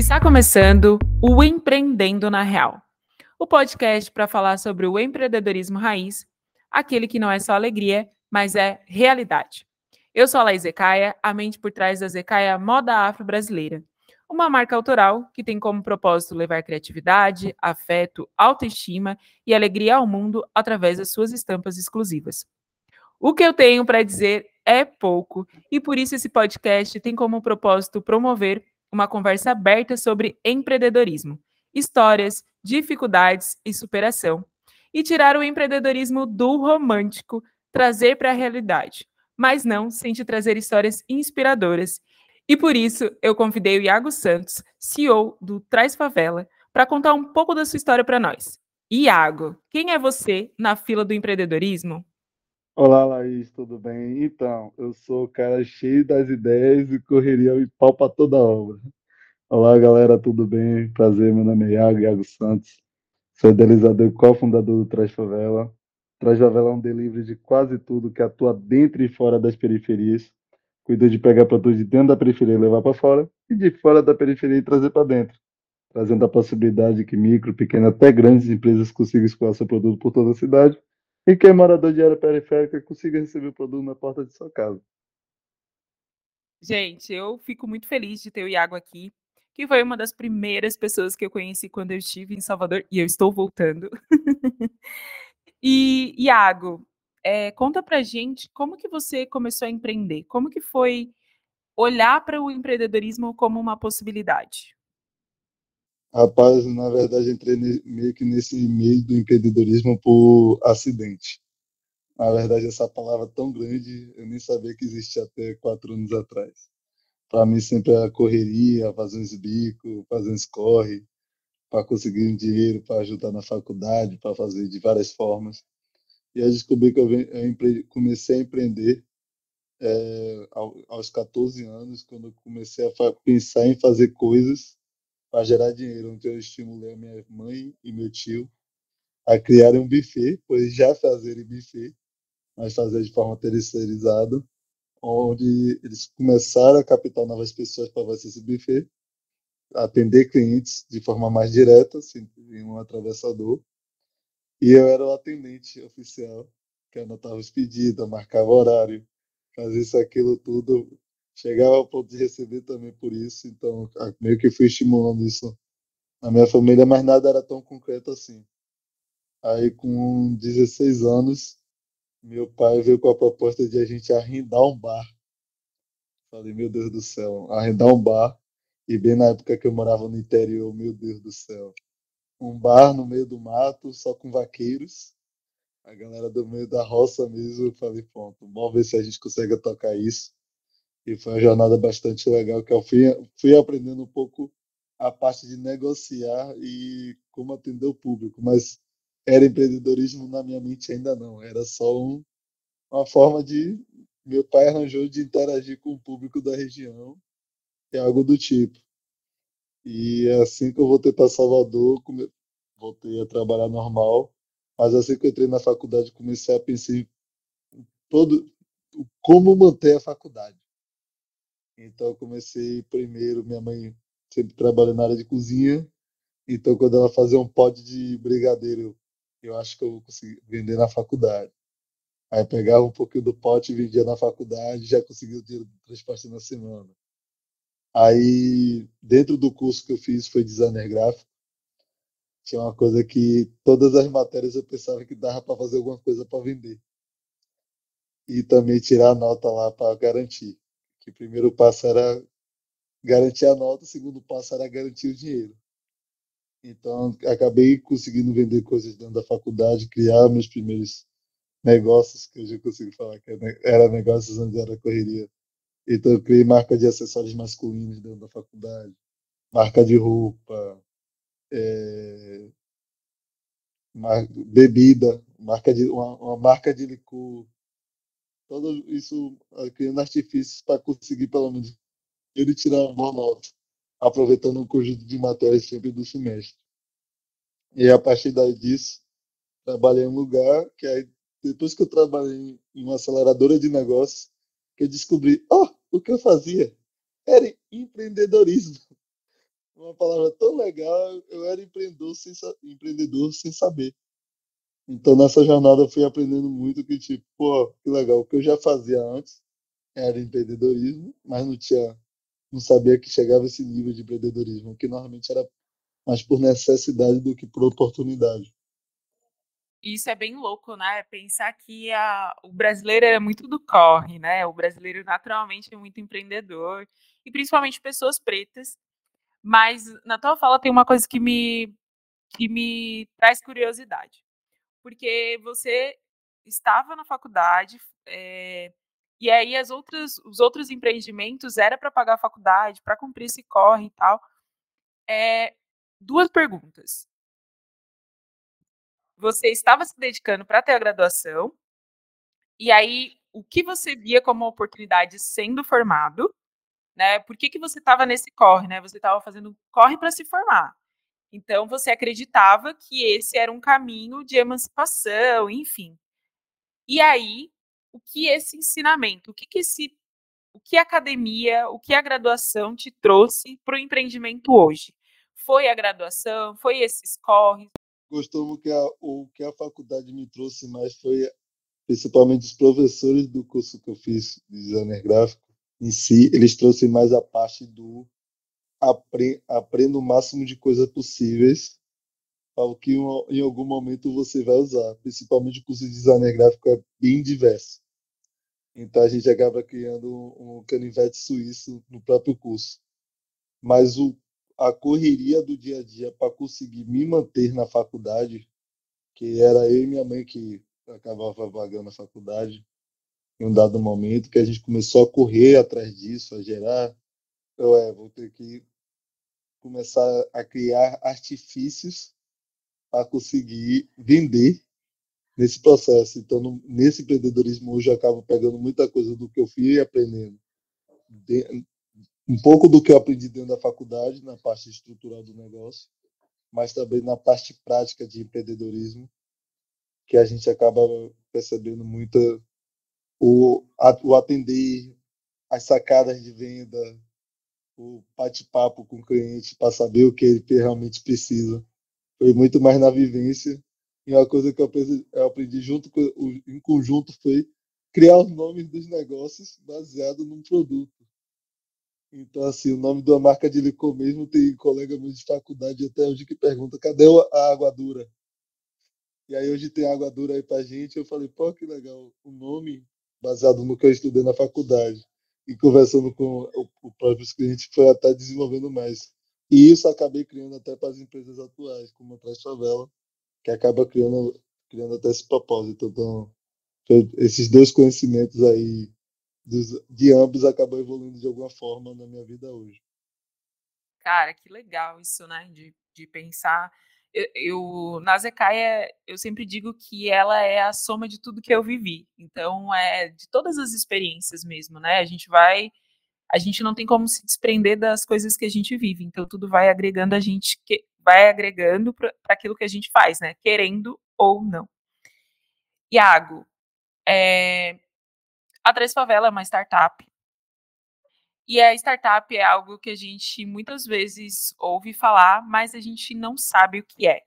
Está começando o Empreendendo na Real, o podcast para falar sobre o empreendedorismo raiz, aquele que não é só alegria, mas é realidade. Eu sou a Laís Zecaia, a mente por trás da Zecaia Moda Afro Brasileira, uma marca autoral que tem como propósito levar criatividade, afeto, autoestima e alegria ao mundo através das suas estampas exclusivas. O que eu tenho para dizer é pouco, e por isso esse podcast tem como propósito promover uma conversa aberta sobre empreendedorismo, histórias, dificuldades e superação, e tirar o empreendedorismo do romântico, trazer para a realidade, mas não sem te trazer histórias inspiradoras. E por isso eu convidei o Iago Santos, CEO do Traz Favela, para contar um pouco da sua história para nós. Iago, quem é você na fila do empreendedorismo? Olá, Laís, tudo bem? Então, eu sou o cara cheio das ideias e correria e pau para toda obra. Olá, galera, tudo bem? Prazer, meu nome é Iago, Iago Santos. Sou idealizador e cofundador do Traz Favela. Traz Favela é um delivery de quase tudo que atua dentro e fora das periferias. Cuida de pegar produtos de dentro da periferia e levar para fora, e de fora da periferia e trazer para dentro, trazendo a possibilidade de que micro, pequena, até grandes empresas consigam escoar seu produto por toda a cidade e quem é morador de área periférica consiga receber o produto na porta de sua casa. Gente, eu fico muito feliz de ter o Iago aqui, que foi uma das primeiras pessoas que eu conheci quando eu estive em Salvador e eu estou voltando. e Iago, é, conta pra gente como que você começou a empreender, como que foi olhar para o empreendedorismo como uma possibilidade. Rapaz, na verdade, entrei meio que nesse meio do empreendedorismo por acidente. Na verdade, essa palavra tão grande, eu nem sabia que existia até quatro anos atrás. Para mim, sempre era correria, fazer uns bicos, fazer uns corre, para conseguir um dinheiro, para ajudar na faculdade, para fazer de várias formas. E aí descobri que eu, comecei a empreender é, aos 14 anos, quando eu comecei a pensar em fazer coisas para gerar dinheiro, onde eu estimulei a minha mãe e meu tio a criarem um buffet, pois já fazerem buffet, mas fazer de forma terceirizada, onde eles começaram a captar novas pessoas para fazer esse buffet, atender clientes de forma mais direta, sem um atravessador, e eu era o atendente oficial, que anotava os pedidos, marcava horário, fazia isso, aquilo tudo, chegava ao ponto de receber também por isso, então meio que fui estimulando isso na minha família, mas nada era tão concreto assim. Aí com 16 anos, meu pai veio com a proposta de a gente arrendar um bar. Falei, meu Deus do céu, arrendar um bar. E bem na época que eu morava no interior, meu Deus do céu. Um bar no meio do mato, só com vaqueiros. A galera do meio da roça mesmo. Eu falei, pronto, vamos ver se a gente consegue tocar isso. E foi uma jornada bastante legal, que eu fui, fui aprendendo um pouco a parte de negociar e como atender o público, mas era empreendedorismo na minha mente ainda não, era só um, uma forma de meu pai arranjou de interagir com o público da região, é algo do tipo. E é assim que eu voltei para Salvador, voltei a trabalhar normal, mas assim que eu entrei na faculdade comecei a pensar em todo como manter a faculdade. Então eu comecei primeiro, minha mãe sempre trabalha na área de cozinha, então quando ela fazia um pote de brigadeiro, eu acho que eu vou conseguir vender na faculdade. Aí pegava um pouquinho do pote vendia na faculdade, já conseguia o dinheiro do transporte na semana. Aí, dentro do curso que eu fiz, foi designer gráfico. Tinha uma coisa que todas as matérias eu pensava que dava para fazer alguma coisa para vender. E também tirar a nota lá para garantir que o primeiro passo era garantir a nota, o segundo passo era garantir o dinheiro. Então, acabei conseguindo vender coisas dentro da faculdade, criar meus primeiros negócios, que eu já consigo falar que era negócios onde era correria. Então, eu criei marca de acessórios masculinos dentro da faculdade, marca de roupa, é, mar, bebida, marca de, uma, uma marca de licor, tudo isso criando artifícios para conseguir pelo menos ele tirar uma boa nota, aproveitando um conjunto de matérias sempre do semestre. E a partir daí disso, trabalhei em um lugar que aí, depois que eu trabalhei em uma aceleradora de negócios, que eu descobri, ó, oh, o que eu fazia era empreendedorismo. uma palavra tão legal, eu era empreendedor sem, empreendedor sem saber. Então, nessa jornada, eu fui aprendendo muito que, tipo, pô, que legal. O que eu já fazia antes era empreendedorismo, mas não tinha, não sabia que chegava esse nível de empreendedorismo, que normalmente era mais por necessidade do que por oportunidade. Isso é bem louco, né? Pensar que a, o brasileiro é muito do corre, né? O brasileiro naturalmente é muito empreendedor, e principalmente pessoas pretas. Mas na tua fala tem uma coisa que me, que me traz curiosidade porque você estava na faculdade, é, e aí as outras, os outros empreendimentos era para pagar a faculdade, para cumprir esse corre e tal. É, duas perguntas. Você estava se dedicando para ter a graduação, e aí o que você via como oportunidade sendo formado, né? Por que, que você estava nesse corre, né? Você estava fazendo corre para se formar. Então, você acreditava que esse era um caminho de emancipação, enfim. E aí, o que esse ensinamento, o que, que esse, o que a academia, o que a graduação te trouxe para o empreendimento hoje? Foi a graduação? Foi esses corres? Gostou que a, o que a faculdade me trouxe mais foi principalmente os professores do curso que eu fiz de designer gráfico em si, eles trouxeram mais a parte do apre aprenda o máximo de coisas possíveis para que em algum momento você vai usar. Principalmente o curso de designer gráfico é bem diverso. Então a gente acaba criando um canivete suíço no próprio curso. Mas o, a correria do dia a dia para conseguir me manter na faculdade, que era eu e minha mãe que acabava pagando a faculdade, em um dado momento que a gente começou a correr atrás disso, a gerar eu é, vou ter que começar a criar artifícios para conseguir vender nesse processo. Então, no, nesse empreendedorismo hoje eu acabo pegando muita coisa do que eu fui aprendendo. De, um pouco do que eu aprendi dentro da faculdade, na parte estrutural do negócio, mas também na parte prática de empreendedorismo, que a gente acaba percebendo muita o, o atender as sacadas de venda, o bate-papo com o cliente para saber o que ele realmente precisa. Foi muito mais na vivência. E uma coisa que eu aprendi, eu aprendi junto com, em conjunto foi criar os nomes dos negócios baseado num produto. Então, assim, o nome da marca de licor mesmo tem colega meu de faculdade até hoje que pergunta cadê a água dura? E aí hoje tem água dura aí pra gente. Eu falei, pô, que legal, o nome baseado no que eu estudei na faculdade e conversando com o, próprio cliente foi até desenvolvendo mais. E isso acabei criando até para as empresas atuais, como a Trás Favela, que acaba criando, criando até esse propósito. Então, esses dois conhecimentos aí dos, de ambos acabam evoluindo de alguma forma na minha vida hoje. Cara, que legal isso, né? De, de pensar eu, eu na Zecaia eu sempre digo que ela é a soma de tudo que eu vivi. Então é de todas as experiências mesmo, né? A gente vai a gente não tem como se desprender das coisas que a gente vive. Então tudo vai agregando a gente que vai agregando para aquilo que a gente faz, né? Querendo ou não. Iago, é, a Três Favela é uma startup. E a startup é algo que a gente muitas vezes ouve falar, mas a gente não sabe o que é.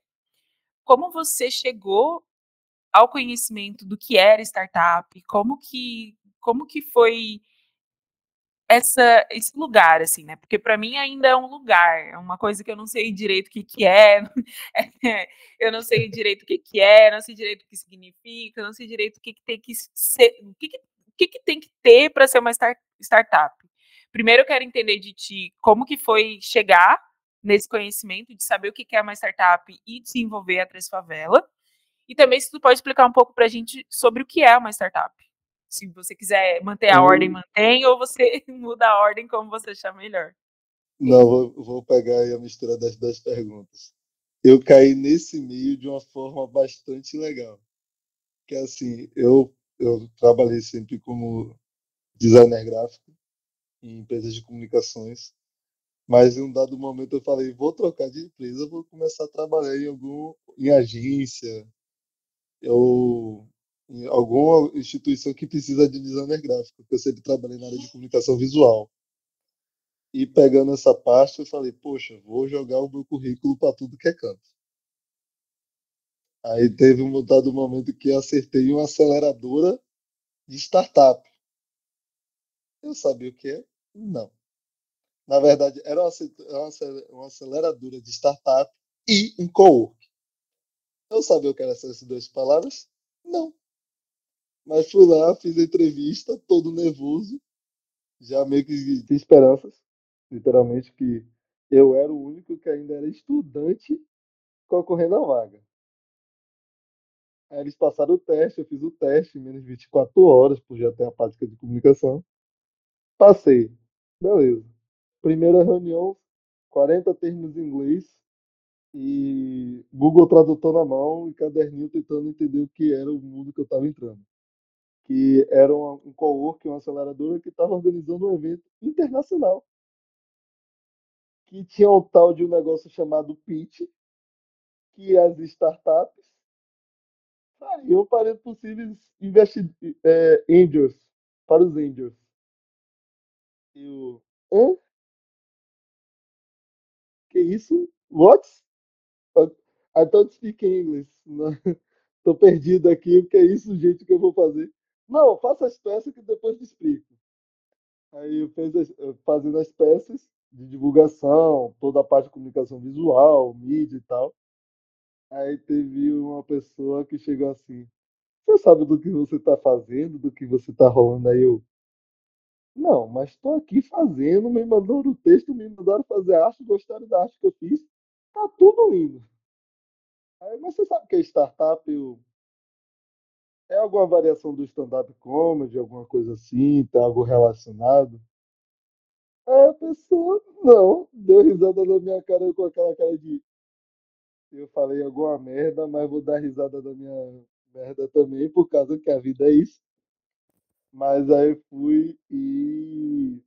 Como você chegou ao conhecimento do que era startup? Como que como que foi essa esse lugar assim, né? Porque para mim ainda é um lugar, é uma coisa que eu não sei direito o que que é, eu não sei direito o que que é, não sei direito o que significa, não sei direito o que que tem que ser, o que que, o que, que tem que ter para ser uma start, startup. Primeiro eu quero entender de ti como que foi chegar nesse conhecimento de saber o que é uma startup e desenvolver a Três Favela. E também se tu pode explicar um pouco para a gente sobre o que é uma startup. Se você quiser manter a ordem, mantém, ou você muda a ordem como você achar melhor. Não, vou, vou pegar a mistura das duas perguntas. Eu caí nesse meio de uma forma bastante legal. Que assim, eu, eu trabalhei sempre como designer gráfico em empresas de comunicações. Mas em um dado momento eu falei, vou trocar de empresa, vou começar a trabalhar em algum em agência, ou em alguma instituição que precisa de designer gráfico, porque eu sempre trabalhei na área de comunicação visual. E pegando essa parte, eu falei, poxa, vou jogar o meu currículo para tudo que é canto. Aí teve um dado momento que acertei uma aceleradora de startup. Eu sabia o que é? Não. Na verdade, era uma aceleradora de startup e um co-work. Eu sabia o que eram essas duas palavras? Não. Mas fui lá, fiz a entrevista, todo nervoso, já meio que de esperanças, literalmente, que eu era o único que ainda era estudante concorrendo à vaga. Aí eles passaram o teste, eu fiz o teste em menos de 24 horas, por já ter a prática de comunicação. Passei. Beleza. Primeira reunião, 40 termos em inglês e Google Tradutor na mão e caderninho tentando entender o que era o mundo que eu estava entrando que era um, co-work, uma aceleradora que estava organizando um evento internacional. Que tinha um tal de um negócio chamado Pitch, que as startups fariam para possíveis investi é, angels, para os angels. E o. Hã? Que isso? What? I don't speak English. Tô perdido aqui. O que é isso, gente, que eu vou fazer? Não, faça as peças que depois te explico. Aí eu fiz as, fazendo as peças de divulgação, toda a parte de comunicação visual, mídia e tal. Aí teve uma pessoa que chegou assim: Você sabe do que você está fazendo, do que você está rolando aí? Eu, não, mas estou aqui fazendo, me mandaram o texto, me mandaram fazer arte, gostaram da arte que eu fiz, tá tudo indo. Aí, mas você sabe que é startup? Eu, é alguma variação do stand-up comedy, alguma coisa assim? Tem algo relacionado? Aí a pessoa, não, deu risada na minha cara com aquela cara de. Eu falei alguma merda, mas vou dar risada da minha merda também, por causa que a vida é isso. Mas aí fui e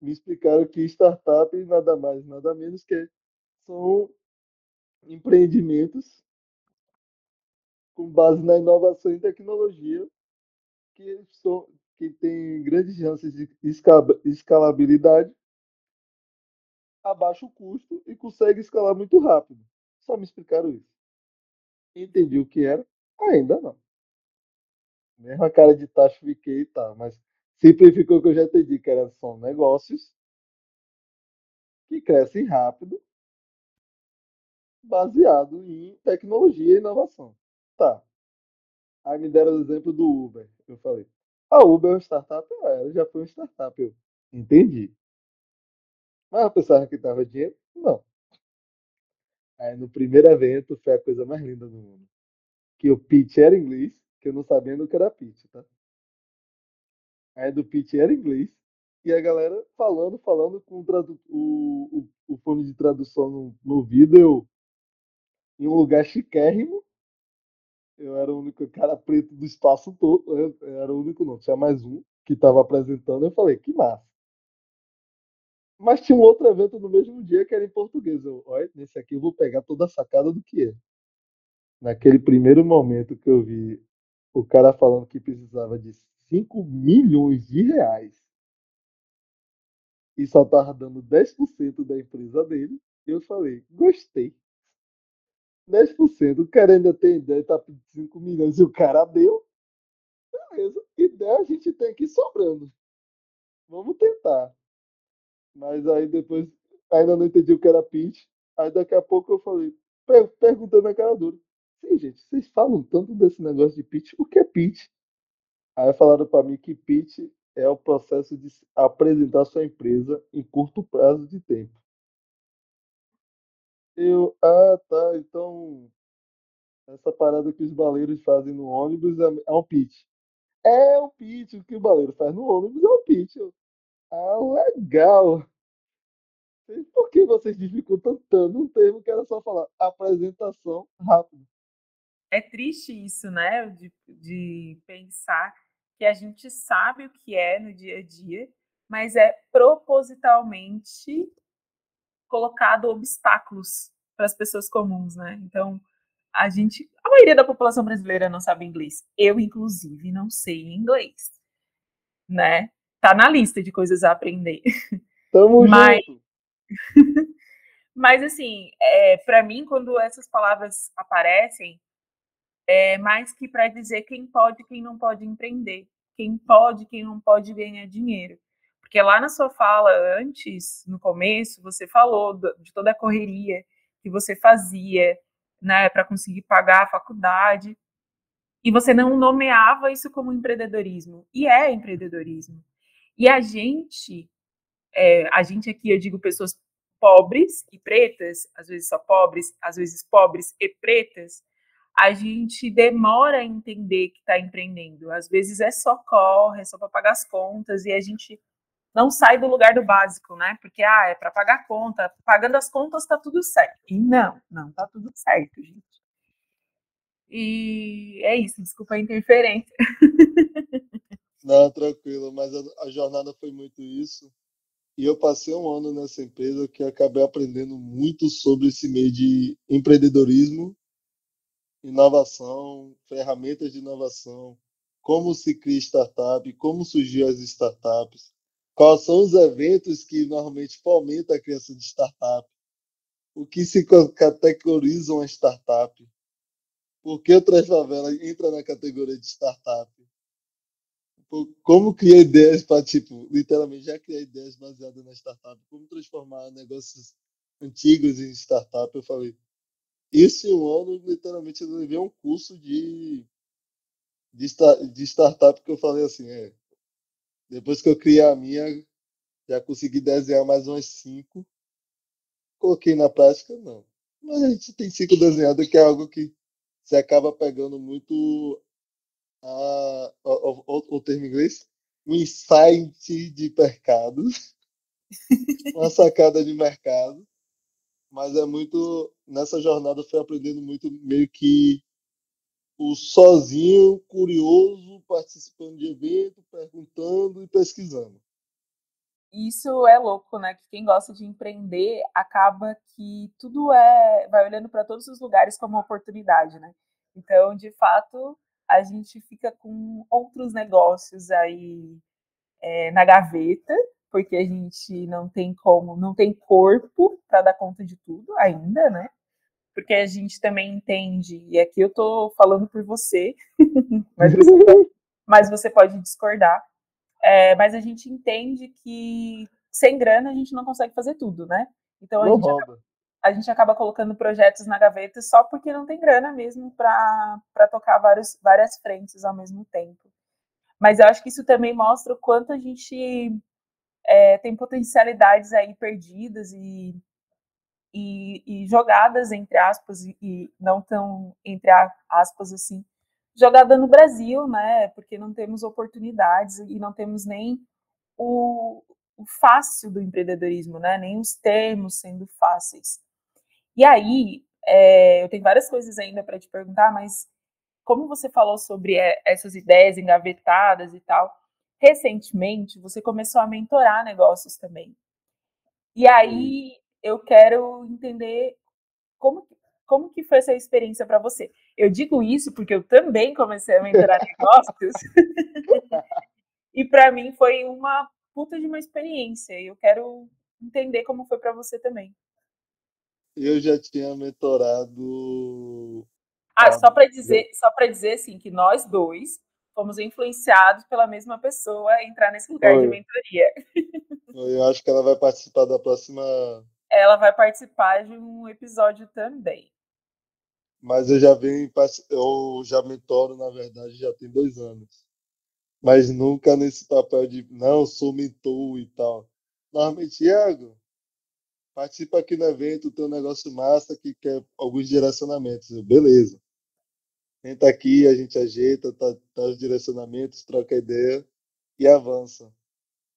me explicaram que startup nada mais, nada menos que são empreendimentos com base na inovação e tecnologia, que, são, que tem grandes chances de escalabilidade a baixo custo e consegue escalar muito rápido. Só me explicaram isso. Entendi o que era? Ainda não. Mesma cara de taxa fiquei e tá, mas simplificou que eu já entendi que era, são negócios que crescem rápido, baseado em tecnologia e inovação. Tá. Aí me deram o exemplo do Uber. Eu falei, a Uber é uma startup? É, ela já foi uma startup. Eu entendi. Mas eu pensava que tava dinheiro? Não. Aí no primeiro evento foi a coisa mais linda do mundo. Que o pitch era inglês, que eu não sabia que era pitch, tá? Aí do pitch era inglês. E a galera falando, falando com o, o, o fone de tradução no, no vídeo em um lugar chiquérrimo eu era o único cara preto do espaço todo. Eu era o único, não. Tinha mais um que estava apresentando. Eu falei, que massa. Mas tinha um outro evento no mesmo dia que era em português. Eu, olha, nesse aqui eu vou pegar toda a sacada do que é. Naquele primeiro momento que eu vi o cara falando que precisava de 5 milhões de reais e só tava dando 10% da empresa dele, eu falei, gostei. 10%. O cara ainda tem ideia, tá pedindo 5 milhões e o cara deu. Beleza. Ideia a gente tem aqui sobrando. Vamos tentar. Mas aí depois ainda não entendi o que era pitch. Aí daqui a pouco eu falei, perguntando na cara dura. Sim, gente, vocês falam tanto desse negócio de pitch. O que é pitch? Aí falaram para mim que pitch é o processo de apresentar sua empresa em curto prazo de tempo. Eu, ah, tá, então essa parada que os baleiros fazem no ônibus é, é um pitch. É um pitch, o que o baleiro faz no ônibus é um pitch. ah, legal. Por que vocês dificultam tanto um termo que era só falar apresentação rápida? É triste isso, né? De, de pensar que a gente sabe o que é no dia a dia, mas é propositalmente colocado obstáculos para as pessoas comuns, né? Então, a gente, a maioria da população brasileira não sabe inglês. Eu, inclusive, não sei inglês, né? Tá na lista de coisas a aprender. Tamo Mas... junto. Mas, assim, é, para mim, quando essas palavras aparecem, é mais que para dizer quem pode quem não pode empreender, quem pode quem não pode ganhar dinheiro. Porque lá na sua fala antes, no começo, você falou de toda a correria que você fazia, né, para conseguir pagar a faculdade, e você não nomeava isso como empreendedorismo. E é empreendedorismo. E a gente, é, a gente aqui, eu digo pessoas pobres e pretas, às vezes só pobres, às vezes pobres e pretas, a gente demora a entender que está empreendendo. Às vezes é só corre, é só para pagar as contas e a gente não sai do lugar do básico, né? Porque ah, é para pagar a conta, pagando as contas está tudo certo. E não, não está tudo certo, gente. E é isso, desculpa a interferência. Não, tranquilo, mas a, a jornada foi muito isso. E eu passei um ano nessa empresa que acabei aprendendo muito sobre esse meio de empreendedorismo, inovação, ferramentas de inovação, como se cria startup, como surgiu as startups, quais são os eventos que normalmente fomentam a criação de startup, o que se categoriza uma startup, por que o Transfavela entra na categoria de startup, como criar ideias para, tipo, literalmente já criar ideias baseadas na startup, como transformar negócios antigos em startup. Eu falei, esse ano, literalmente, eu levei um curso de, de, de startup que eu falei assim, é, depois que eu criei a minha, já consegui desenhar mais umas cinco. Coloquei na prática, não. Mas a gente tem cinco desenhados, que é algo que você acaba pegando muito a, o, o, o termo em inglês, um insight de mercado, uma sacada de mercado, mas é muito nessa jornada foi aprendendo muito meio que o sozinho, curioso, participando de evento, perguntando e pesquisando. Isso é louco, né? Que quem gosta de empreender acaba que tudo é vai olhando para todos os lugares como oportunidade, né? Então, de fato, a gente fica com outros negócios aí é, na gaveta, porque a gente não tem como, não tem corpo para dar conta de tudo ainda, né? Porque a gente também entende, e aqui eu estou falando por você, mas, você pode, mas você pode discordar, é, mas a gente entende que sem grana a gente não consegue fazer tudo, né? Então a gente, acaba, a gente acaba colocando projetos na gaveta só porque não tem grana mesmo para tocar vários, várias frentes ao mesmo tempo. Mas eu acho que isso também mostra o quanto a gente é, tem potencialidades aí perdidas e, e, e jogadas, entre aspas, e, e, não tão, entre aspas, assim, jogada no Brasil, né? Porque não temos oportunidades e não temos nem o, o fácil do empreendedorismo, né? Nem os termos sendo fáceis. E aí, é, eu tenho várias coisas ainda para te perguntar, mas como você falou sobre é, essas ideias engavetadas e tal, recentemente você começou a mentorar negócios também. E aí eu quero entender como, como que foi essa experiência para você. Eu digo isso porque eu também comecei a mentorar negócios. e para mim foi uma puta de uma experiência. E eu quero entender como foi para você também eu já tinha mentorado. Ah, só para dizer, só para dizer assim que nós dois fomos influenciados pela mesma pessoa a entrar nesse lugar Foi. de mentoria. Eu acho que ela vai participar da próxima. Ela vai participar de um episódio também. Mas eu já venho, eu já mentoro, na verdade, já tem dois anos. Mas nunca nesse papel de, não, sou mentor e tal. Normalmente, Iago, participa aqui no evento, tem um negócio massa que quer alguns direcionamentos. Eu, beleza. Entra aqui, a gente ajeita, tá, tá os direcionamentos, troca ideia e avança.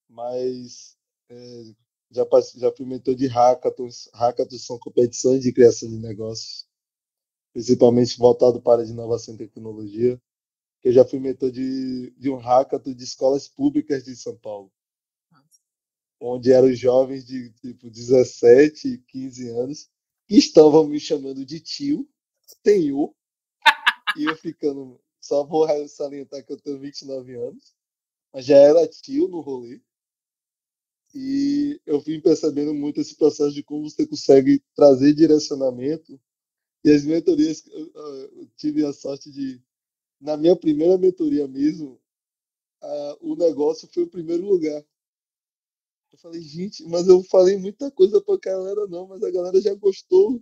Mas é, já, já fui mentor de hackathons. Hackathons são competições de criação de negócios, principalmente voltado para a inovação e tecnologia. Eu já fui mentor de, de um hackathon de escolas públicas de São Paulo onde eram jovens de tipo 17, 15 anos, que estavam me chamando de tio, senhor, e eu ficando. Só vou salientar que eu tenho 29 anos, mas já era tio no rolê. E eu vim percebendo muito esse processo de como você consegue trazer direcionamento. E as mentorias, eu tive a sorte de, na minha primeira mentoria mesmo, o negócio foi o primeiro lugar. Eu falei, gente, mas eu falei muita coisa pra galera, não, mas a galera já gostou,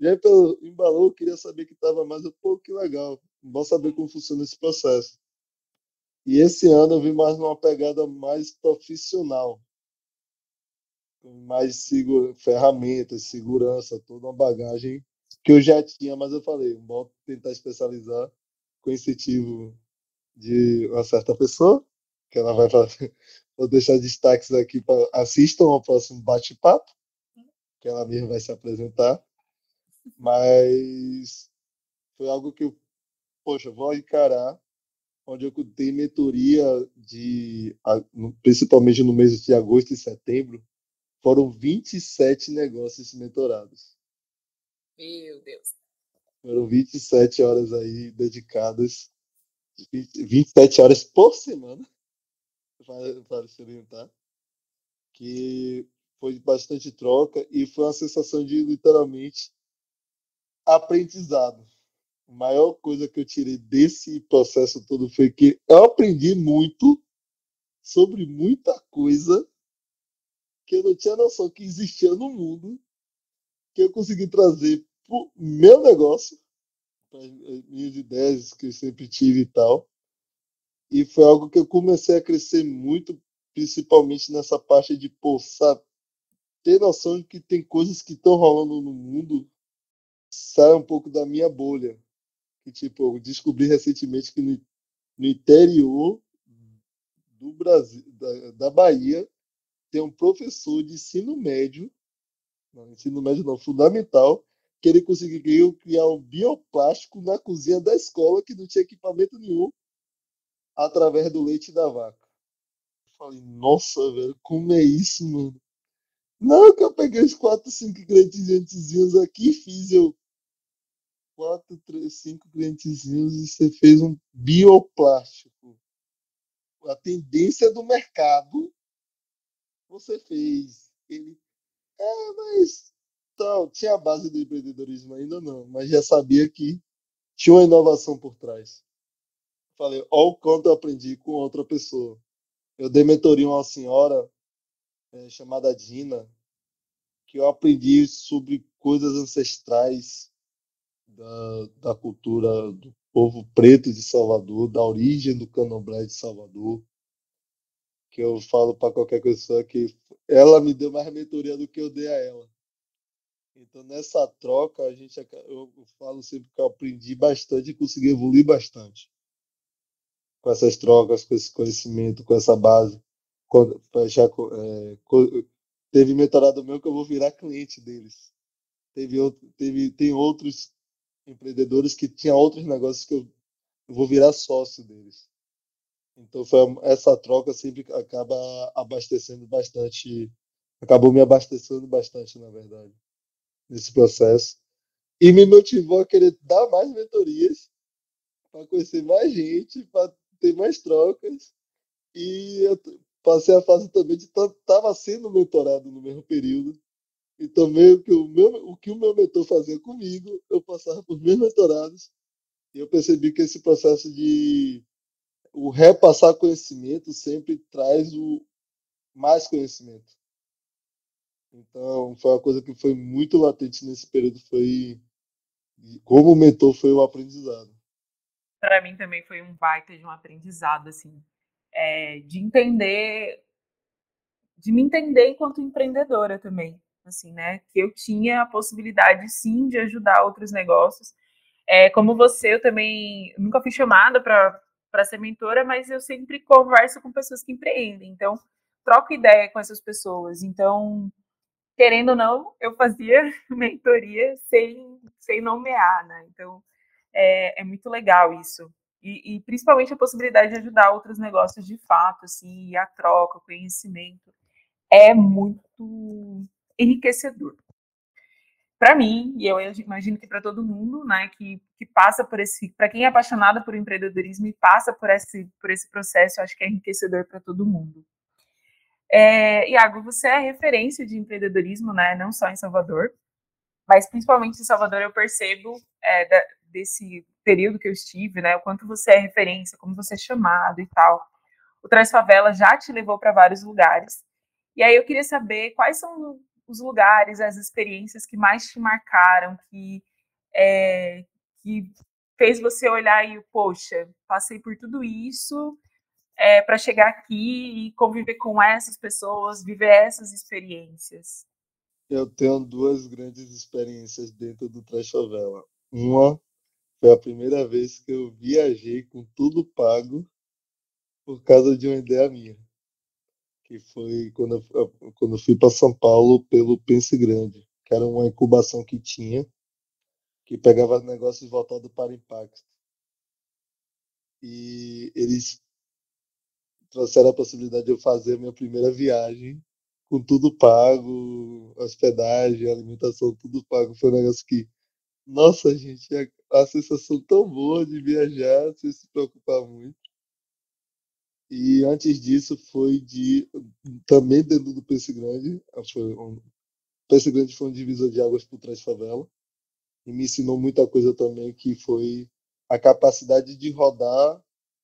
já embalou, queria saber que tava mais. Pô, que legal. Bom saber como funciona esse processo. E esse ano eu vi mais numa pegada mais profissional mais segura, ferramentas, segurança, toda uma bagagem que eu já tinha, mas eu falei, vou tentar especializar com incentivo de uma certa pessoa, que ela vai fazer. Vou deixar destaques aqui para assistam ao próximo bate-papo, que ela mesma vai se apresentar. Mas foi algo que eu, poxa, vou encarar, onde eu dei mentoria de, principalmente no mês de agosto e setembro, foram 27 negócios mentorados. Meu Deus. Foram 27 horas aí dedicadas, 27 horas por semana, para se orientar, que foi bastante troca e foi uma sensação de literalmente aprendizado. A maior coisa que eu tirei desse processo todo foi que eu aprendi muito sobre muita coisa que eu não tinha noção que existia no mundo, que eu consegui trazer para o meu negócio, para as minhas ideias que eu sempre tive e tal. E foi algo que eu comecei a crescer muito, principalmente nessa parte de, pô, sabe, ter noção de que tem coisas que estão rolando no mundo, sai um pouco da minha bolha. Que, tipo, eu descobri recentemente que no, no interior do Brasil, da, da Bahia, tem um professor de ensino médio, não, ensino médio não, fundamental, que ele conseguiu criar um bioplástico na cozinha da escola que não tinha equipamento nenhum, através do leite da vaca. Eu falei, nossa, velho, como é isso, mano? Não, que eu peguei os quatro, cinco ingredientezinhos aqui e fiz eu. Quatro, três, cinco ingredientezinhos e você fez um bioplástico. A tendência do mercado você fez. Ele, é, mas então, tinha a base do empreendedorismo ainda não, mas já sabia que tinha uma inovação por trás. Falei, olha o quanto eu aprendi com outra pessoa. Eu dei mentoria a uma senhora é, chamada Dina, que eu aprendi sobre coisas ancestrais da, da cultura do povo preto de Salvador, da origem do candomblé de Salvador, que eu falo para qualquer pessoa que ela me deu mais mentoria do que eu dei a ela. Então, nessa troca, a gente, eu falo sempre que eu aprendi bastante e consegui evoluir bastante. Com essas trocas, com esse conhecimento, com essa base. Já, é, teve mentorado meu que eu vou virar cliente deles. Teve, teve, tem outros empreendedores que tinham outros negócios que eu, eu vou virar sócio deles. Então foi essa troca sempre acaba abastecendo bastante, acabou me abastecendo bastante, na verdade, nesse processo. E me motivou a querer dar mais mentorias, para conhecer mais gente, para ter mais trocas. E eu passei a fase também de estava sendo mentorado no mesmo período. E também o que o meu, o que o meu mentor fazia comigo, eu passava por meus mentorados. E eu percebi que esse processo de o repassar conhecimento sempre traz o mais conhecimento. Então, foi uma coisa que foi muito latente nesse período, foi como mentor foi o aprendizado. Para mim também foi um baita de um aprendizado, assim, é, de entender, de me entender enquanto empreendedora também, assim, né, que eu tinha a possibilidade, sim, de ajudar outros negócios. É, como você, eu também nunca fui chamada para ser mentora, mas eu sempre converso com pessoas que empreendem, então troco ideia com essas pessoas. Então, querendo ou não, eu fazia mentoria sem, sem nomear, né? Então, é, é muito legal isso. E, e, principalmente a possibilidade de ajudar outros negócios de fato, assim, e a troca, o conhecimento, é muito enriquecedor para mim, e eu imagino que para todo mundo, né, que, que passa por esse, para quem é apaixonado por empreendedorismo e passa por esse, por esse processo, acho que é enriquecedor para todo mundo. É, Iago, você é referência de empreendedorismo, né? Não só em Salvador, mas principalmente em Salvador eu percebo é, da, desse período que eu estive, né? O quanto você é referência, como você é chamado e tal. O Traz Favela já te levou para vários lugares. E aí eu queria saber quais são os lugares, as experiências que mais te marcaram, que, é, que fez você olhar e, poxa, passei por tudo isso é, para chegar aqui e conviver com essas pessoas, viver essas experiências? Eu tenho duas grandes experiências dentro do Trash Favela. Uma foi a primeira vez que eu viajei com tudo pago por causa de uma ideia minha que foi quando eu, quando eu fui para São Paulo pelo Pense Grande, que era uma incubação que tinha, que pegava negócios voltados para impacto. E eles trouxeram a possibilidade de eu fazer a minha primeira viagem com tudo pago, hospedagem, alimentação, tudo pago. Foi um negócio que, nossa, gente, a, a sensação tão boa de viajar sem se preocupar muito. E antes disso foi de também dentro do Pense Grande, foi um, Pense Grande foi um divisor de águas por trás favela. E me ensinou muita coisa também que foi a capacidade de rodar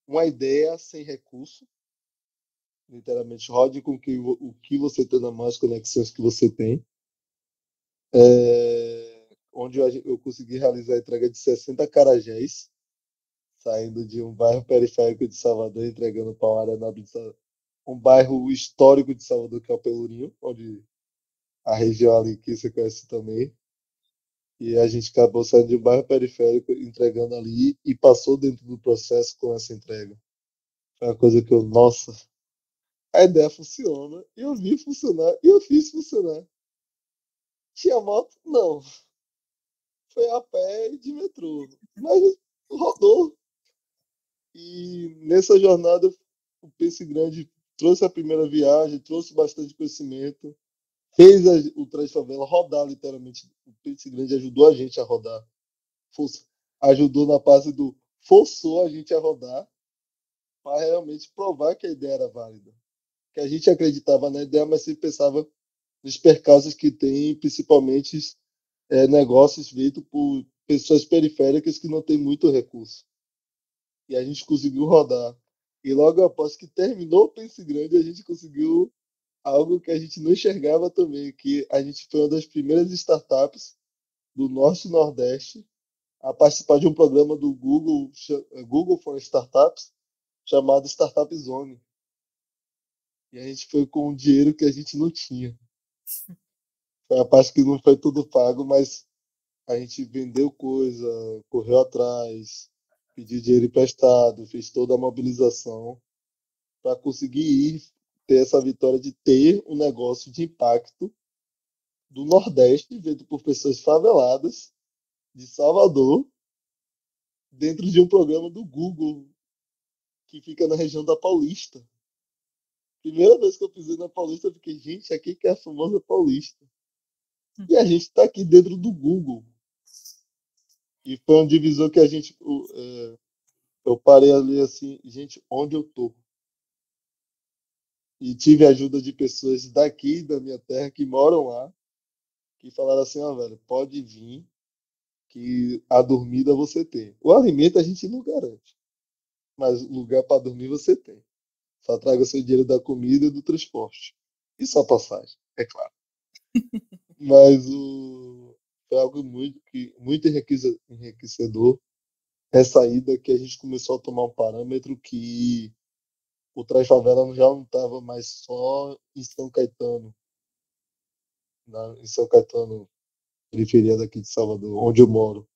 uma ideia sem recurso, literalmente rode com que, o que você tem na mão, as conexões que você tem, é, onde eu, eu consegui realizar a entrega de 60 carajés saindo de um bairro periférico de Salvador, entregando para uma área nobre de Salvador, um bairro histórico de Salvador, que é o Pelourinho, onde a região ali que você conhece também. E a gente acabou saindo de um bairro periférico, entregando ali, e passou dentro do processo com essa entrega. Foi uma coisa que eu, nossa, a ideia funciona, eu vi funcionar, e eu fiz funcionar. Tinha moto? Não. Foi a pé de metrô. Mas rodou. E nessa jornada, o Pense Grande trouxe a primeira viagem, trouxe bastante conhecimento, fez a, o Trás Favela rodar, literalmente. O Pense Grande ajudou a gente a rodar. Ajudou na parte do forçou a gente a rodar para realmente provar que a ideia era válida. Que a gente acreditava na ideia, mas sempre pensava nos percalços que tem, principalmente é, negócios feitos por pessoas periféricas que não têm muito recurso e a gente conseguiu rodar. E logo após que terminou o Pense Grande, a gente conseguiu algo que a gente não enxergava também, que a gente foi uma das primeiras startups do Norte e Nordeste a participar de um programa do Google, Google for Startups, chamado Startup Zone. E a gente foi com dinheiro que a gente não tinha. Foi a parte que não foi tudo pago, mas a gente vendeu coisa, correu atrás, pediu dinheiro emprestado, fez toda a mobilização para conseguir ir ter essa vitória de ter um negócio de impacto do Nordeste, feito por pessoas faveladas de Salvador, dentro de um programa do Google, que fica na região da Paulista. Primeira vez que eu pisei na Paulista, eu fiquei, gente, aqui que é a famosa Paulista. E a gente está aqui dentro do Google. E foi um divisor que a gente. É, eu parei ali assim, gente, onde eu tô? E tive a ajuda de pessoas daqui, da minha terra, que moram lá, que falaram assim: ó, oh, velho, pode vir, que a dormida você tem. O alimento a gente não garante, mas lugar para dormir você tem. Só traga seu dinheiro da comida e do transporte. E só passagem, é claro. mas o foi algo muito, que, muito enriquecedor. Essa ida que a gente começou a tomar um parâmetro que o Trás Favela já não estava mais só em São Caetano, na, em São Caetano, periferia daqui de Salvador, onde eu moro,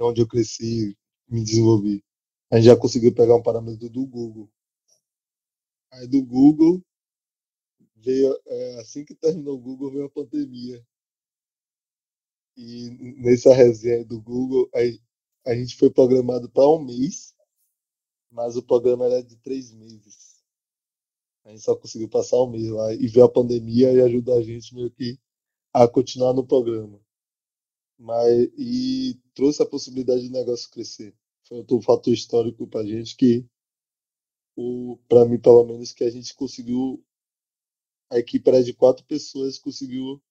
onde eu cresci, me desenvolvi. A gente já conseguiu pegar um parâmetro do Google. Aí do Google veio, é, assim que terminou o Google, veio a pandemia. E nessa resenha do Google, a, a gente foi programado para um mês, mas o programa era de três meses. A gente só conseguiu passar um mês lá e veio a pandemia e ajudou a gente meio que a continuar no programa. Mas, e trouxe a possibilidade do negócio crescer. Foi outro fator histórico para a gente que, para mim pelo menos, que a gente conseguiu a equipe era de quatro pessoas, conseguiu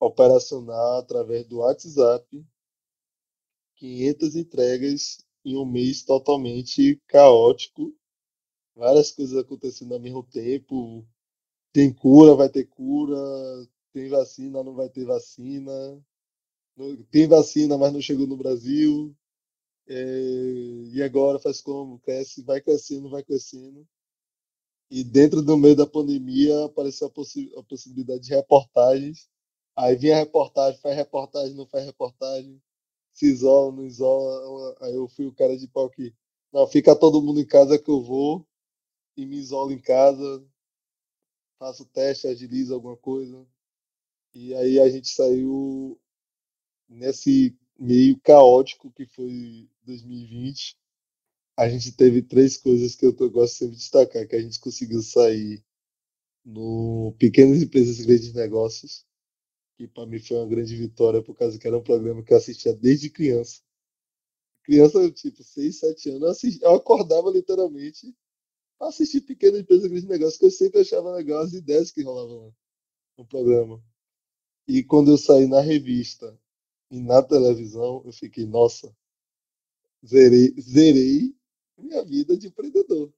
operacionar através do WhatsApp 500 entregas em um mês totalmente caótico, várias coisas acontecendo ao mesmo tempo. Tem cura, vai ter cura, tem vacina, não vai ter vacina. Tem vacina, mas não chegou no Brasil. É, e agora faz como? Cresce, vai crescendo, vai crescendo. E dentro do meio da pandemia apareceu a, possi a possibilidade de reportagens. Aí vinha a reportagem, faz reportagem, não faz reportagem se isola, não isola. Aí eu fui o cara de pau que, não, fica todo mundo em casa que eu vou e me isolo em casa, faço teste, agilizo alguma coisa. E aí a gente saiu nesse meio caótico que foi 2020. A gente teve três coisas que eu gosto sempre de destacar, que a gente conseguiu sair no Pequenas Empresas e Grandes Negócios, que para mim foi uma grande vitória, por causa que era um programa que eu assistia desde criança. Criança, tipo, 6, 7 anos, eu, eu acordava literalmente assistir Pequena Empresa Grande Negócio, que eu sempre achava legal as ideias que rolavam no programa. E quando eu saí na revista e na televisão, eu fiquei, nossa, zerei, zerei minha vida de empreendedor.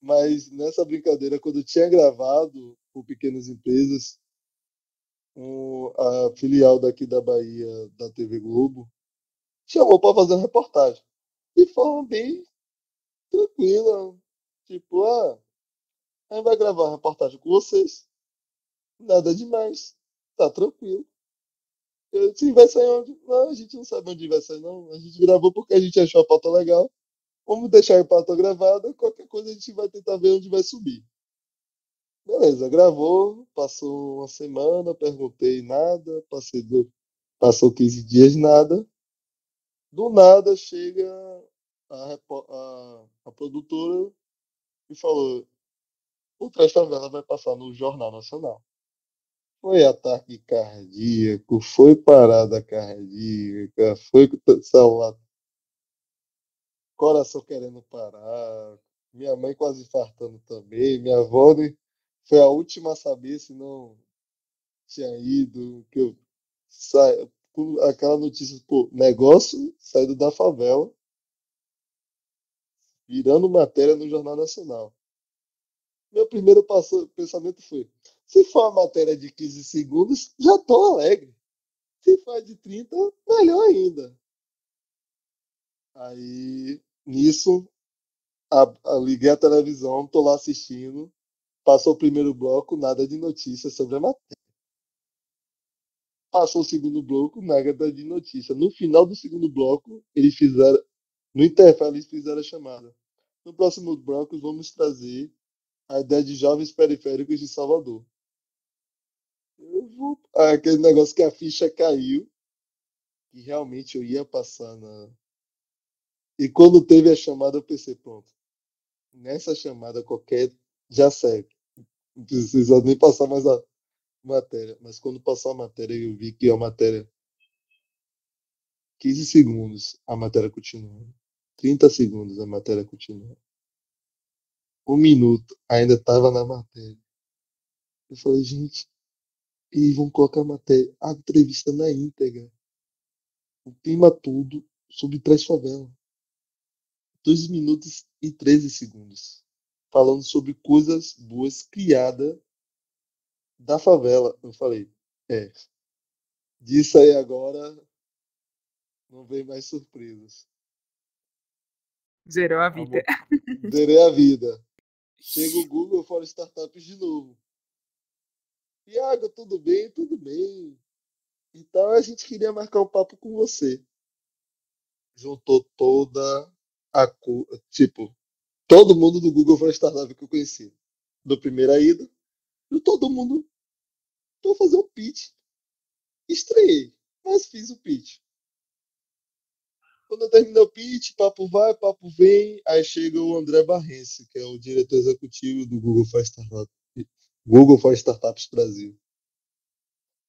Mas nessa brincadeira, quando eu tinha gravado o Pequenas Empresas, um, a filial daqui da Bahia, da TV Globo, chamou para fazer uma reportagem. De forma bem tranquila. Tipo, ah, a gente vai gravar uma reportagem com vocês. Nada demais. Tá tranquilo. Eu, sim, vai sair onde? Não, a gente não sabe onde vai sair, não. A gente gravou porque a gente achou a pauta legal. Vamos deixar a pauta gravada. Qualquer coisa a gente vai tentar ver onde vai subir. Beleza, gravou, passou uma semana, perguntei nada, passei do, passou 15 dias, nada. Do nada chega a, a, a produtora e falou: o Trás Favela vai passar no Jornal Nacional. Foi ataque cardíaco, foi parada cardíaca, foi celular, coração querendo parar, minha mãe quase infartando também, minha avó foi a última a saber se não tinha ido, que eu sa... aquela notícia, pô, negócio saído da favela, virando matéria no Jornal Nacional. Meu primeiro passo, pensamento foi: se for uma matéria de 15 segundos, já tô alegre. Se for de 30, melhor ainda. Aí, nisso, a, a, liguei a televisão, tô lá assistindo. Passou o primeiro bloco, nada de notícias sobre a matéria. Passou o segundo bloco, nada de notícia. No final do segundo bloco, eles fizeram, no intervalo, eles fizeram a chamada. No próximo bloco, vamos trazer a ideia de jovens periféricos de Salvador. Eu vou... Aquele negócio que a ficha caiu, e realmente eu ia passar na. E quando teve a chamada, eu pensei, pronto. Nessa chamada, qualquer já serve. Não precisa nem passar mais a matéria. Mas quando passou a matéria, eu vi que a matéria. 15 segundos, a matéria continua. 30 segundos, a matéria continua. Um minuto, ainda estava na matéria. Eu falei, gente, e vão colocar a matéria, a entrevista na íntegra. O clima tudo sobre três favelas. 2 minutos e 13 segundos falando sobre coisas boas criadas da favela. Eu falei, é, disso aí agora não vem mais surpresas. Zerou a vida. Zerei a vida. Chega o Google fora startups de novo. Iago, tudo bem? Tudo bem. Então a gente queria marcar um papo com você. Juntou toda a. Tipo, todo mundo do Google foi startup que eu conheci. Do primeira ida, e todo mundo. Vou fazer um pitch. Estreiei, mas fiz o pitch. Quando eu terminei o pitch, papo vai, papo vem, aí chega o André Barrense, que é o diretor executivo do Google for Startups, Google for Startups Brasil.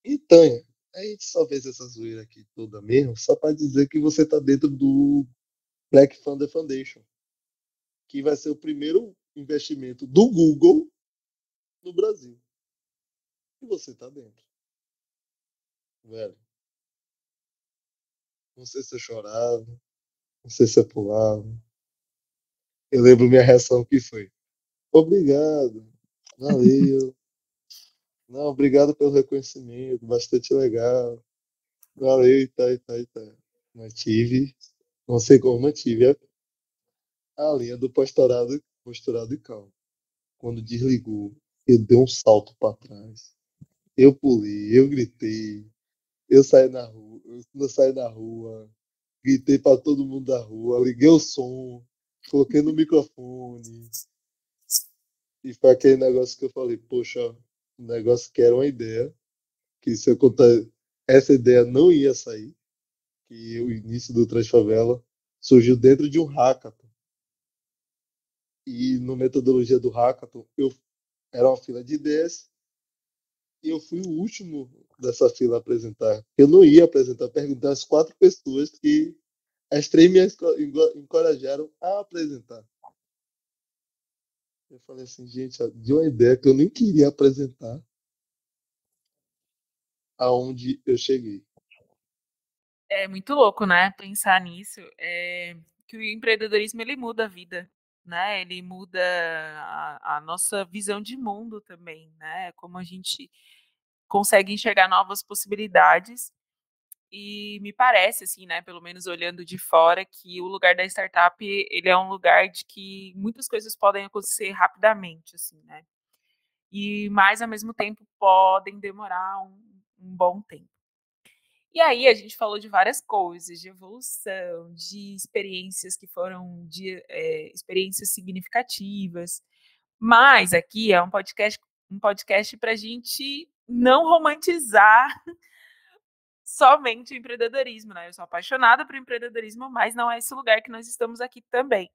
E Tânia, a gente só fez essa zoeira aqui toda mesmo, só para dizer que você está dentro do Black Thunder Foundation que vai ser o primeiro investimento do Google no Brasil. E você tá dentro. Velho. Não sei se eu chorava, não sei se eu pulava. Eu lembro minha reação que foi. Obrigado. Valeu. Não, obrigado pelo reconhecimento, bastante legal. Valeu e tá, e tá, e tá. Mantive, não sei como mantive a, linha do posturado, posturado e calmo. Quando desligou, eu dei um salto para trás. Eu pulei, eu gritei, eu saí na rua, eu saí na rua, gritei para todo mundo da rua, liguei o som, coloquei no microfone. E foi aquele negócio que eu falei, poxa, um negócio que era uma ideia, que se eu contar, essa ideia não ia sair, que o início do Transfavela surgiu dentro de um hackathon. E no metodologia do hackathon, eu era uma fila de 10 e eu fui o último dessa fila a apresentar. Eu não ia apresentar, perguntar às quatro pessoas que as três me encorajaram a apresentar. Eu falei assim, gente, de uma ideia que eu nem queria apresentar, aonde eu cheguei. É muito louco, né? Pensar nisso. É... Que o empreendedorismo ele muda a vida, né? Ele muda a, a, nossa visão de mundo também, né? Como a gente consegue enxergar novas possibilidades. E me parece, assim, né? Pelo menos olhando de fora, que o lugar da startup ele é um lugar de que muitas coisas podem acontecer rapidamente, assim, né? E mais ao mesmo tempo podem demorar um, um bom tempo. E aí a gente falou de várias coisas, de evolução, de experiências que foram de é, experiências significativas. Mas aqui é um podcast, um podcast para a gente não romantizar somente o empreendedorismo, né? Eu sou apaixonada por empreendedorismo, mas não é esse lugar que nós estamos aqui também.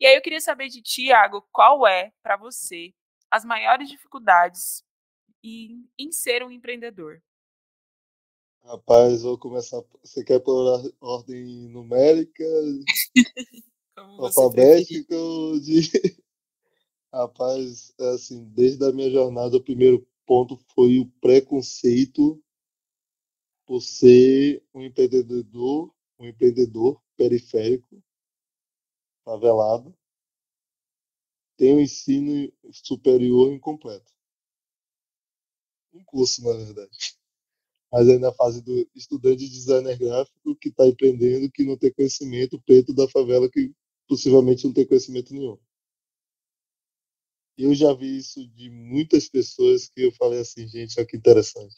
E aí eu queria saber de ti, Iago, qual é, para você, as maiores dificuldades em, em ser um empreendedor? Rapaz, vou começar. Você quer por ordem numérica? alfabética ou de. Rapaz, é assim, desde a minha jornada, o primeiro ponto foi o preconceito por ser um empreendedor, um empreendedor periférico, favelado, tem um ensino superior incompleto. Um curso, na verdade. Mas ainda na fase do estudante de designer gráfico que está empreendendo, que não tem conhecimento, preto da favela que possivelmente não tem conhecimento nenhum. Eu já vi isso de muitas pessoas que eu falei assim, gente, olha que interessante.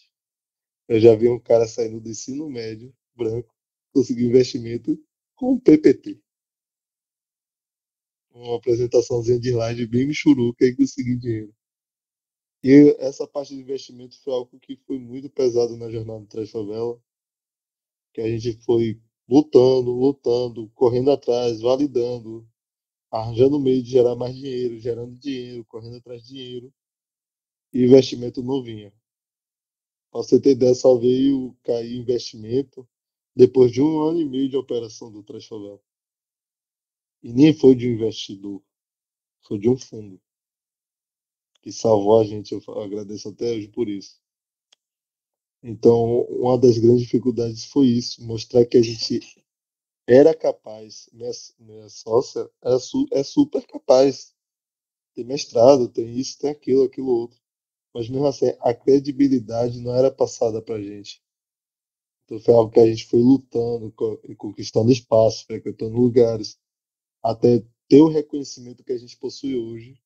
Eu já vi um cara saindo do ensino médio, branco, conseguir investimento com o PPT. Uma apresentaçãozinha de slide bem michuruca e conseguir dinheiro. E essa parte de investimento foi algo que foi muito pesado na jornada Trás Favela, que a gente foi lutando, lutando, correndo atrás, validando, arranjando meio de gerar mais dinheiro, gerando dinheiro, correndo atrás de dinheiro, e investimento não vinha. Para você ter ideia, só veio cair investimento depois de um ano e meio de operação do Transfavel. E nem foi de um investidor, foi de um fundo que salvou a gente. Eu agradeço até hoje por isso. Então, uma das grandes dificuldades foi isso, mostrar que a gente era capaz. Minha, minha sócia era su, é super capaz. Tem mestrado, tem isso, tem aquilo, aquilo outro. Mas mesmo assim, a credibilidade não era passada para a gente. Então foi algo que a gente foi lutando, conquistando espaço, frequentando lugares, até ter o reconhecimento que a gente possui hoje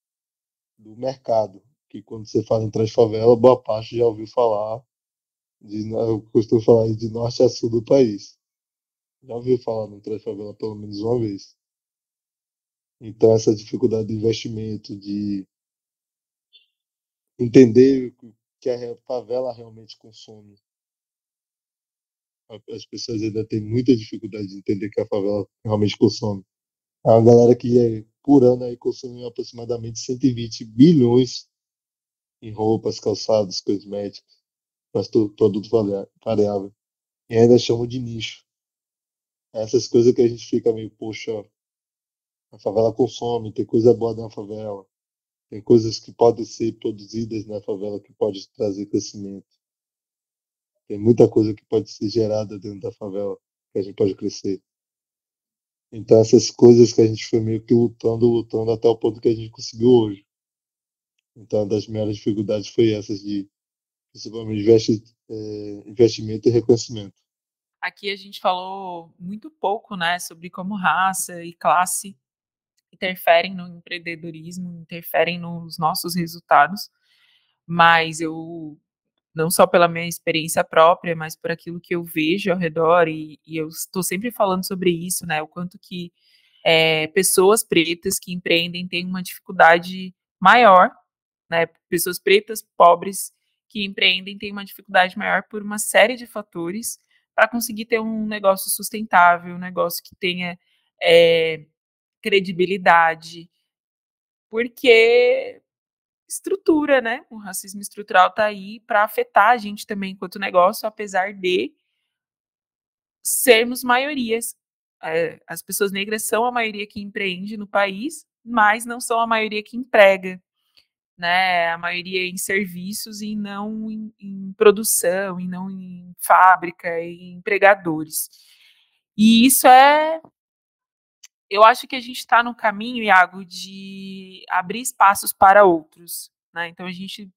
do mercado. Que quando você fala em Transfavela, boa parte já ouviu falar, de, eu costumo falar de norte a sul do país. Já ouviu falar no Transfavela pelo menos uma vez. Então, essa dificuldade de investimento, de entender o que a favela realmente consome. As pessoas ainda têm muita dificuldade de entender que a favela realmente consome. A galera que é, por ano aí consome aproximadamente 120 bilhões em roupas, calçados, cosméticos, mas produto variável. E ainda chamam de nicho. Essas coisas que a gente fica meio, poxa, a favela consome, tem coisa boa na favela Tem coisas que podem ser produzidas na favela que pode trazer crescimento. Tem muita coisa que pode ser gerada dentro da favela que a gente pode crescer. Então essas coisas que a gente foi meio que lutando, lutando até o ponto que a gente conseguiu hoje. Então uma das maiores dificuldades foi essas de principalmente investi, é, investimento e reconhecimento. Aqui a gente falou muito pouco, né, sobre como raça e classe interferem no empreendedorismo, interferem nos nossos resultados, mas eu não só pela minha experiência própria, mas por aquilo que eu vejo ao redor, e, e eu estou sempre falando sobre isso, né? O quanto que é, pessoas pretas que empreendem têm uma dificuldade maior, né? Pessoas pretas, pobres, que empreendem têm uma dificuldade maior por uma série de fatores para conseguir ter um negócio sustentável, um negócio que tenha é, credibilidade, porque estrutura, né? O racismo estrutural está aí para afetar a gente também enquanto negócio, apesar de sermos maiorias. É, as pessoas negras são a maioria que empreende no país, mas não são a maioria que emprega, né? A maioria em serviços e não em, em produção, e não em fábrica, em empregadores. E isso é eu acho que a gente está no caminho, Iago, de abrir espaços para outros. Né? Então a gente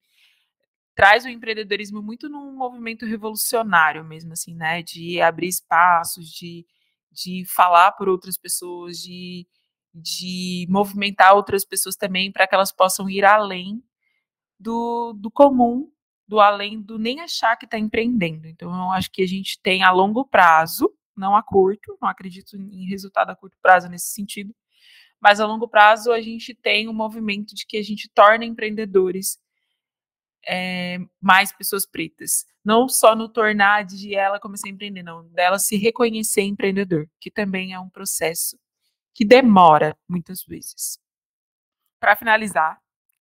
traz o empreendedorismo muito num movimento revolucionário mesmo, assim, né? De abrir espaços, de, de falar por outras pessoas, de, de movimentar outras pessoas também para que elas possam ir além do, do comum, do além do nem achar que está empreendendo. Então eu acho que a gente tem a longo prazo não a curto, não acredito em resultado a curto prazo nesse sentido, mas a longo prazo a gente tem um movimento de que a gente torna empreendedores é, mais pessoas pretas. Não só no tornar de ela começar a empreender, não, dela se reconhecer empreendedor, que também é um processo que demora muitas vezes. Para finalizar,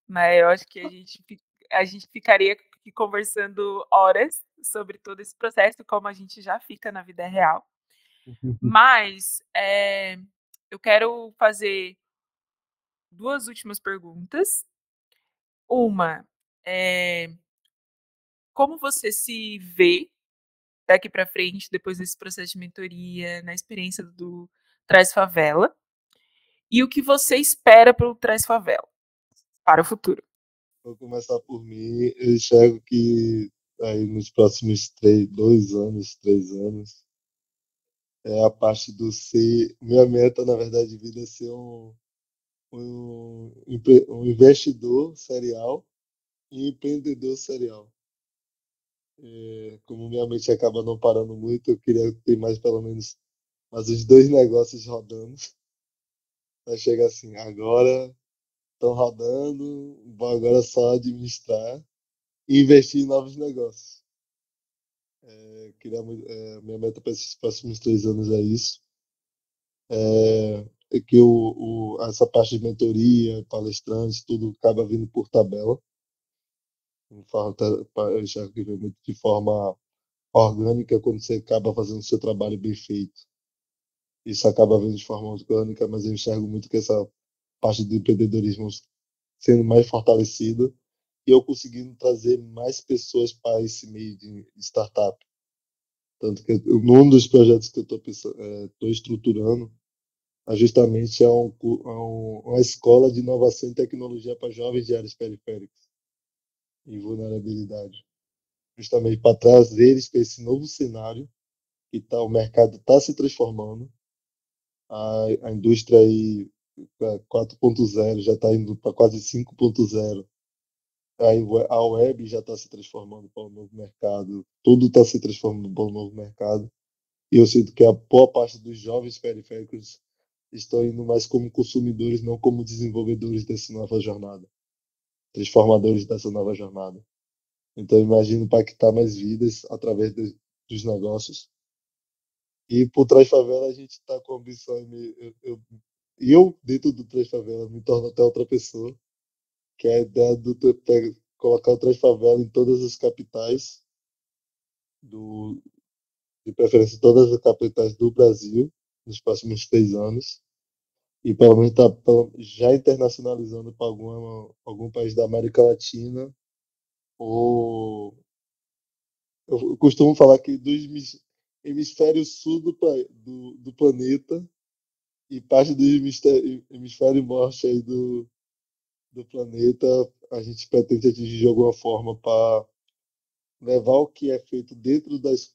né, eu acho que a gente, a gente ficaria conversando horas sobre todo esse processo, como a gente já fica na vida real. Uhum. Mas é, eu quero fazer duas últimas perguntas. Uma é como você se vê daqui para frente, depois desse processo de mentoria, na experiência do Traz Favela? E o que você espera para o Traz Favela, para o futuro? Vou começar por mim. Eu enxergo que aí nos próximos três, dois anos, três anos, é a parte do ser. Minha meta, na verdade, de vida é ser um, um, um investidor serial e empreendedor serial. É, como minha mente acaba não parando muito, eu queria ter mais, pelo menos, mais uns dois negócios rodando. Vai chegar assim, agora estão rodando, vou agora só administrar e investir em novos negócios. É, queria, é, minha meta para esses próximos três anos é isso. É, é que o, o, essa parte de mentoria, palestrantes, tudo acaba vindo por tabela. Eu já que vem muito de forma orgânica quando você acaba fazendo o seu trabalho bem feito. Isso acaba vindo de forma orgânica, mas eu enxergo muito que essa parte do empreendedorismo sendo mais fortalecida e eu conseguindo trazer mais pessoas para esse meio de startup. Tanto que um dos projetos que eu estou é, estruturando é justamente é, um, é um, uma escola de inovação e tecnologia para jovens de áreas periféricas e vulnerabilidade. Justamente para trazer eles para esse novo cenário que tá, o mercado está se transformando, a, a indústria aí 4.0 já está indo para quase 5.0 a web já está se transformando para um novo mercado, tudo está se transformando para um novo mercado. E eu sinto que a boa parte dos jovens periféricos estão indo mais como consumidores, não como desenvolvedores dessa nova jornada, transformadores dessa nova jornada. Então, imagino impactar mais vidas através de, dos negócios. E por trás favela, a gente está com a ambição. Eu, eu, eu, dentro do trás favela, me torno até outra pessoa que é a ideia do colocar o Transfavela em todas as capitais, do, de preferência todas as capitais do Brasil, nos próximos três anos, e menos está já internacionalizando para algum país da América Latina ou eu costumo falar que do hemisfério sul do, do, do planeta e parte do hemisfério, hemisfério norte aí do, do planeta a gente pretende atingir de alguma forma para levar o que é feito dentro das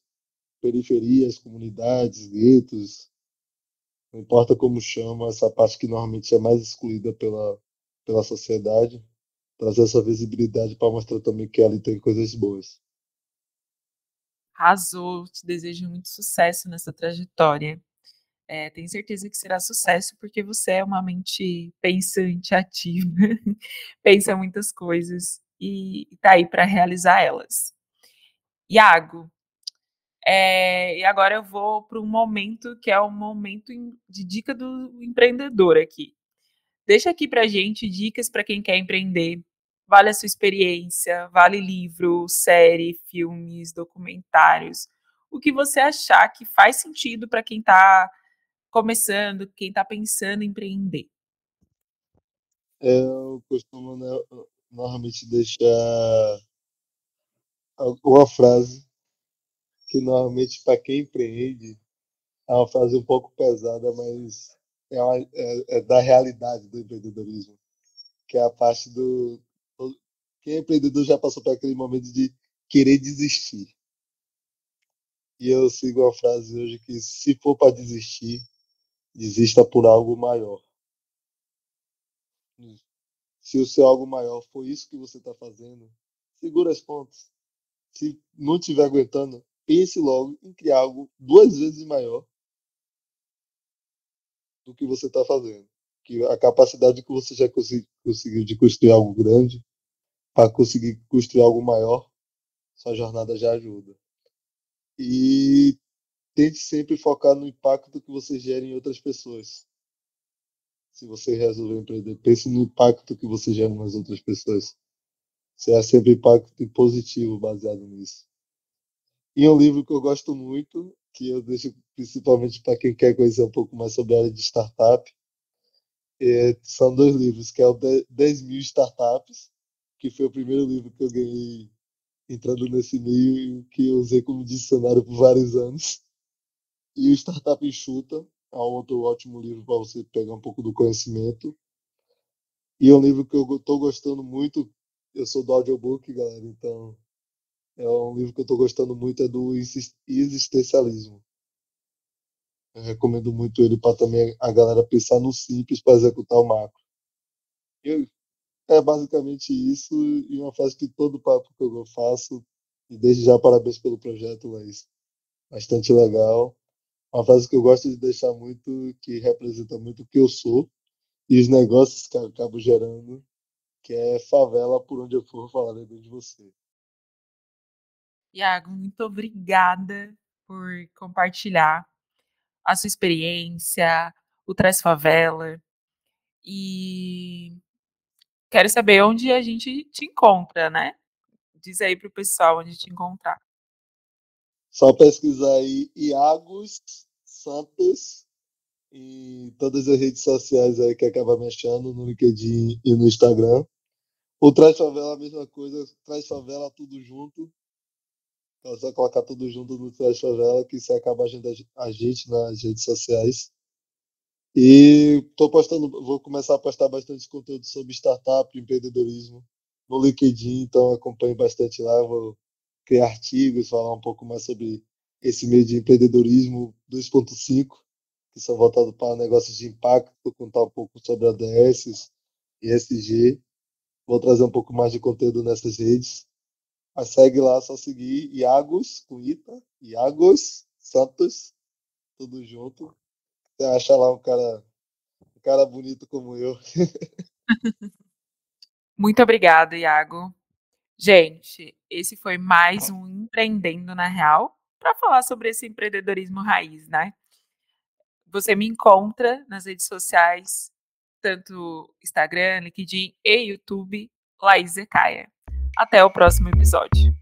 periferias, comunidades, guetos, não importa como chama, essa parte que normalmente é mais excluída pela, pela sociedade, trazer essa visibilidade para mostrar também que ali tem coisas boas. Arrasou, te desejo muito sucesso nessa trajetória. É, tenho certeza que será sucesso porque você é uma mente pensante, ativa, pensa muitas coisas e está aí para realizar elas. Iago, é, e agora eu vou para um momento que é o momento de dica do empreendedor aqui. Deixa aqui para gente dicas para quem quer empreender. Vale a sua experiência, vale livro, série, filmes, documentários. O que você achar que faz sentido para quem está começando, quem está pensando em empreender. É, eu costumo né, normalmente deixar uma frase que normalmente para quem empreende é uma frase um pouco pesada, mas é, uma, é, é, da realidade do empreendedorismo, que é a parte do quem é empreendedor já passou por aquele momento de querer desistir. E eu sigo a frase hoje que se for para desistir, desista por algo maior. Se o seu algo maior for isso que você está fazendo, segura as pontas. Se não estiver aguentando, pense logo em criar algo duas vezes maior do que você está fazendo. Que a capacidade que você já conseguiu de construir algo grande, para conseguir construir algo maior, sua jornada já ajuda. E tente sempre focar no impacto que você gera em outras pessoas. Se você resolver empreender, pense no impacto que você gera nas outras pessoas. Se é sempre impacto positivo baseado nisso. E um livro que eu gosto muito, que eu deixo principalmente para quem quer conhecer um pouco mais sobre a área de startup, é, são dois livros, que é o 10 mil startups, que foi o primeiro livro que eu ganhei entrando nesse meio e que eu usei como dicionário por vários anos. E o Startup Enxuta é outro ótimo livro para você pegar um pouco do conhecimento. E é um livro que eu estou gostando muito. Eu sou do audiobook, galera, então é um livro que eu estou gostando muito, é do existencialismo. Eu recomendo muito ele para também a galera pensar no simples para executar o macro. E é basicamente isso e uma frase que todo papo que eu faço, e desde já parabéns pelo projeto, Laís. Bastante legal. Uma frase que eu gosto de deixar muito, que representa muito o que eu sou e os negócios que eu acabo gerando, que é favela por onde eu for falar bem de você. Iago, muito obrigada por compartilhar a sua experiência, o Traz Favela. E quero saber onde a gente te encontra, né? Diz aí para o pessoal onde te encontrar. Só pesquisar aí Iagos Santos em todas as redes sociais aí que acaba me achando, no LinkedIn e no Instagram. O Traz Favela, a mesma coisa, Traz Favela tudo junto. Então, só colocar tudo junto no Traz Favela, que isso acaba ajudando a gente nas redes sociais. E tô postando, vou começar a postar bastante conteúdo sobre startup, empreendedorismo no LinkedIn, então acompanhe bastante lá. Vou criar artigos, falar um pouco mais sobre esse meio de empreendedorismo 2.5, que são voltados para negócios de impacto, contar um pouco sobre ADS, ESG. Vou trazer um pouco mais de conteúdo nessas redes. Mas segue lá, só seguir Iagos, com Ita, Iagos Santos, tudo junto. Você acha lá um cara, um cara bonito como eu. Muito obrigada, Iago. Gente, esse foi mais um Empreendendo na Real para falar sobre esse empreendedorismo raiz, né? Você me encontra nas redes sociais, tanto Instagram, LinkedIn e YouTube, Laís Ecaia. Até o próximo episódio.